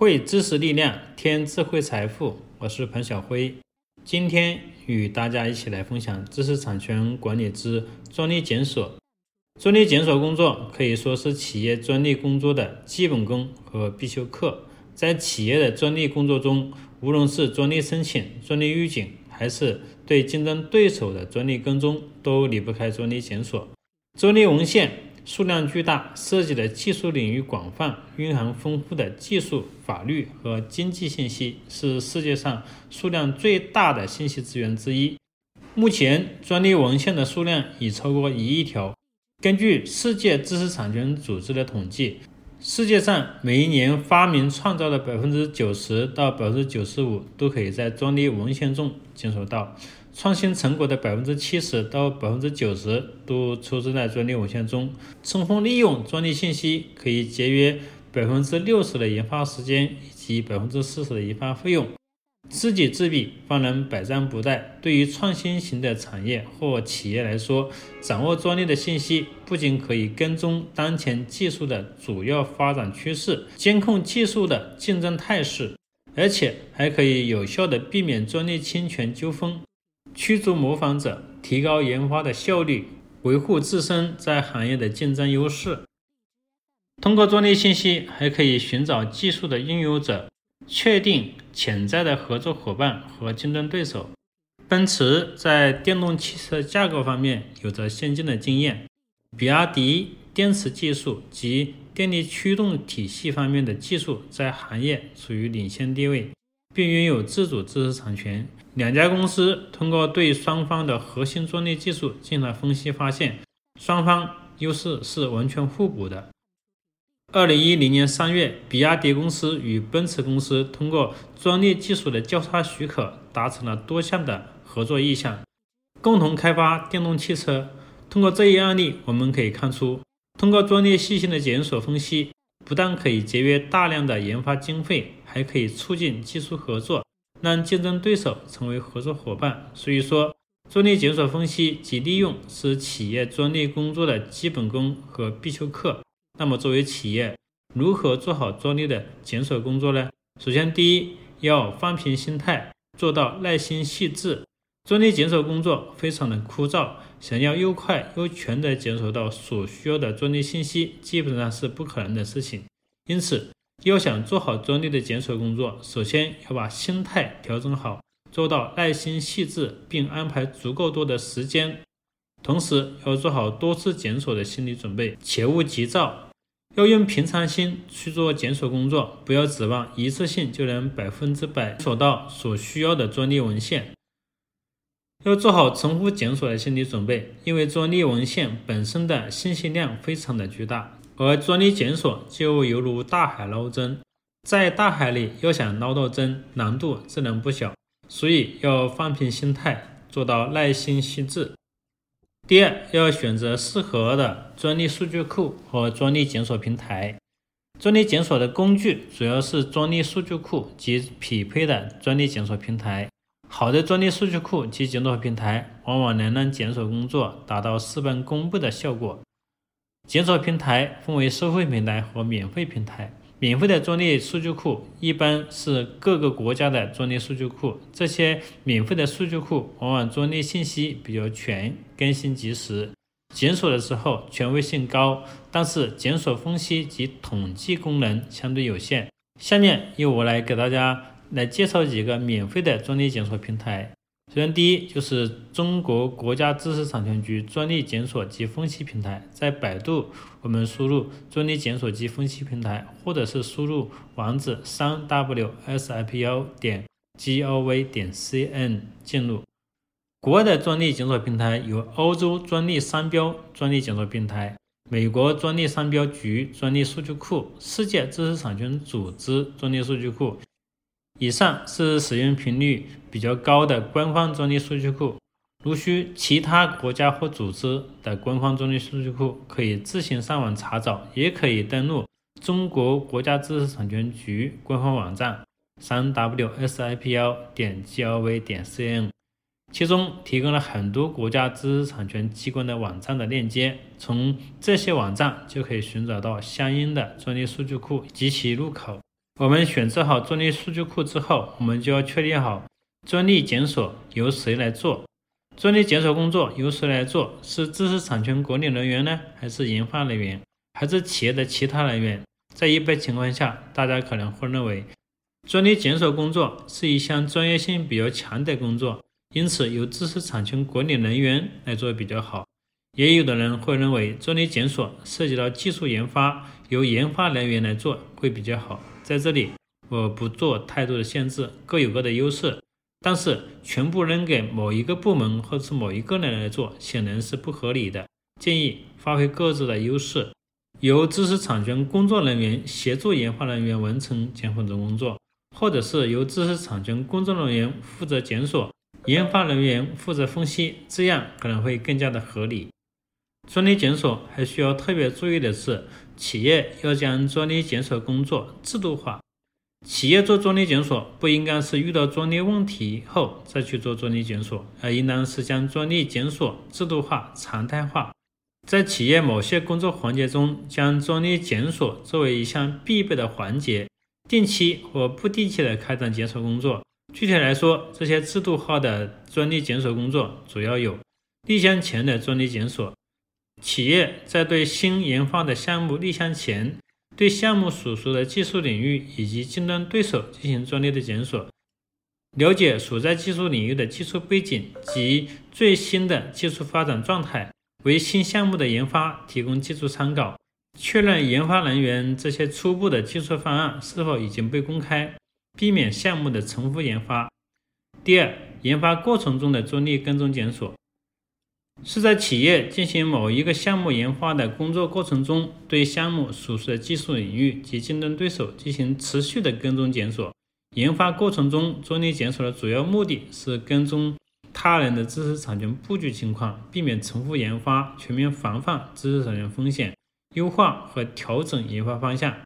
汇知识力量，添智慧财富。我是彭晓辉，今天与大家一起来分享知识产权管理之专利检索。专利检索工作可以说是企业专利工作的基本功和必修课。在企业的专利工作中，无论是专利申请、专利预警，还是对竞争对手的专利跟踪，都离不开专利检索。专利文献。数量巨大，涉及的技术领域广泛，蕴含丰富的技术、法律和经济信息，是世界上数量最大的信息资源之一。目前，专利文献的数量已超过一亿条。根据世界知识产权组织的统计，世界上每一年发明创造的百分之九十到百分之九十五都可以在专利文献中检索到。创新成果的百分之七十到百分之九十都出自在专利文献中。充分利用专利信息，可以节约百分之六十的研发时间以及百分之四十的研发费用。知己知彼，方能百战不殆。对于创新型的产业或企业来说，掌握专利的信息，不仅可以跟踪当前技术的主要发展趋势，监控技术的竞争态势，而且还可以有效的避免专利侵权纠纷。驱逐模仿者，提高研发的效率，维护自身在行业的竞争优势。通过专利信息，还可以寻找技术的拥有者，确定潜在的合作伙伴和竞争对手。奔驰在电动汽车架构方面有着先进的经验，比亚迪电池技术及电力驱动体系方面的技术在行业处于领先地位。并拥有自主知识产权。两家公司通过对双方的核心专利技术进行了分析，发现双方优势是完全互补的。二零一零年三月，比亚迪公司与奔驰公司通过专利技术的交叉许可，达成了多项的合作意向，共同开发电动汽车。通过这一案例，我们可以看出，通过专利细心的检索分析。不但可以节约大量的研发经费，还可以促进技术合作，让竞争对手成为合作伙伴。所以说，专利检索分析及利用是企业专利工作的基本功和必修课。那么，作为企业，如何做好专利的检索工作呢？首先，第一要放平心态，做到耐心细致。专利检索工作非常的枯燥，想要又快又全的检索到所需要的专利信息，基本上是不可能的事情。因此，要想做好专利的检索工作，首先要把心态调整好，做到耐心细致，并安排足够多的时间。同时，要做好多次检索的心理准备，切勿急躁，要用平常心去做检索工作，不要指望一次性就能百分之百索到所需要的专利文献。要做好重复检索的心理准备，因为专利文献本身的信息量非常的巨大，而专利检索就犹如大海捞针，在大海里要想捞到针，难度自然不小，所以要放平心态，做到耐心细致。第二，要选择适合的专利数据库和专利检索平台。专利检索的工具主要是专利数据库及匹配的专利检索平台。好的专利数据库及检索平台，往往能让检索工作达到事半功倍的效果。检索平台分为收费平台和免费平台。免费的专利数据库一般是各个国家的专利数据库，这些免费的数据库往往专利信息比较全，更新及时，检索的时候权威性高，但是检索分析及统计功能相对有限。下面由我来给大家。来介绍几个免费的专利检索平台。首先，第一就是中国国家知识产权局专利检索及分析平台。在百度，我们输入“专利检索及分析平台”，或者是输入网址三 w s i p o 点 g o v 点 c n 进入。国外的专利检索平台有欧洲专利商标专利检索平台、美国专利商标局专利数据库、世界知识产权组织专利数据库。以上是使用频率比较高的官方专利数据库，如需其他国家或组织的官方专利数据库，可以自行上网查找，也可以登录中国国家知识产权局官方网站。三 w s i p l 点 g l v 点 c n，其中提供了很多国家知识产权机关的网站的链接，从这些网站就可以寻找到相应的专利数据库及其入口。我们选择好专利数据库之后，我们就要确定好专利检索由谁来做。专利检索工作由谁来做？是知识产权管理人员呢，还是研发人员，还是企业的其他人员？在一般情况下，大家可能会认为专利检索工作是一项专业性比较强的工作，因此由知识产权管理人员来做比较好。也有的人会认为专利检索涉及到技术研发，由研发人员来做会比较好。在这里，我不做太多的限制，各有各的优势。但是，全部扔给某一个部门或者是某一个人来做，显然是不合理的。建议发挥各自的优势，由知识产权工作人员协助研发人员完成检索的工作，或者是由知识产权工作人员负责检索，研发人员负责分析，这样可能会更加的合理。专利检索还需要特别注意的是。企业要将专利检索工作制度化。企业做专利检索不应该是遇到专利问题后再去做专利检索，而应当是将专利检索制度化、常态化。在企业某些工作环节中，将专利检索作为一项必备的环节，定期或不定期的开展检索工作。具体来说，这些制度化的专利检索工作主要有立项前的专利检索。企业在对新研发的项目立项前，对项目所属的技术领域以及竞争对手进行专利的检索，了解所在技术领域的技术背景及最新的技术发展状态，为新项目的研发提供技术参考，确认研发人员这些初步的技术方案是否已经被公开，避免项目的重复研发。第二，研发过程中的专利跟踪检索。是在企业进行某一个项目研发的工作过程中，对项目所属的技术领域及竞争对手进行持续的跟踪检索。研发过程中专利检索的主要目的是跟踪他人的知识产权布局情况，避免重复研发，全面防范知识产权风险，优化和调整研发方向。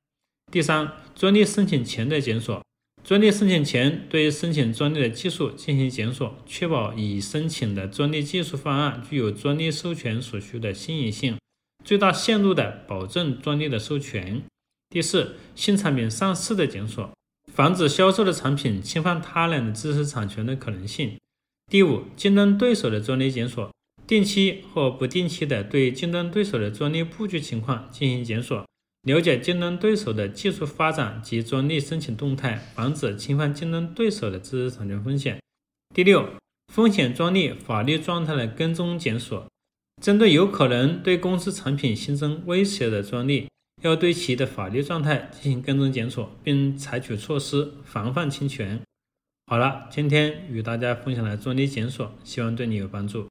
第三，专利申请前的检索。专利申请前，对申请专利的技术进行检索，确保已申请的专利技术方案具有专利授权所需的新颖性，最大限度地保证专利的授权。第四，新产品上市的检索，防止销售的产品侵犯他人的知识产权的可能性。第五，竞争对手的专利检索，定期或不定期的对竞争对手的专利布局情况进行检索。了解竞争对手的技术发展及专利申请动态，防止侵犯竞争对手的知识产权风险。第六，风险专利法律状态的跟踪检索，针对有可能对公司产品形成威胁的专利，要对其的法律状态进行跟踪检索，并采取措施防范侵权。好了，今天与大家分享了专利检索，希望对你有帮助。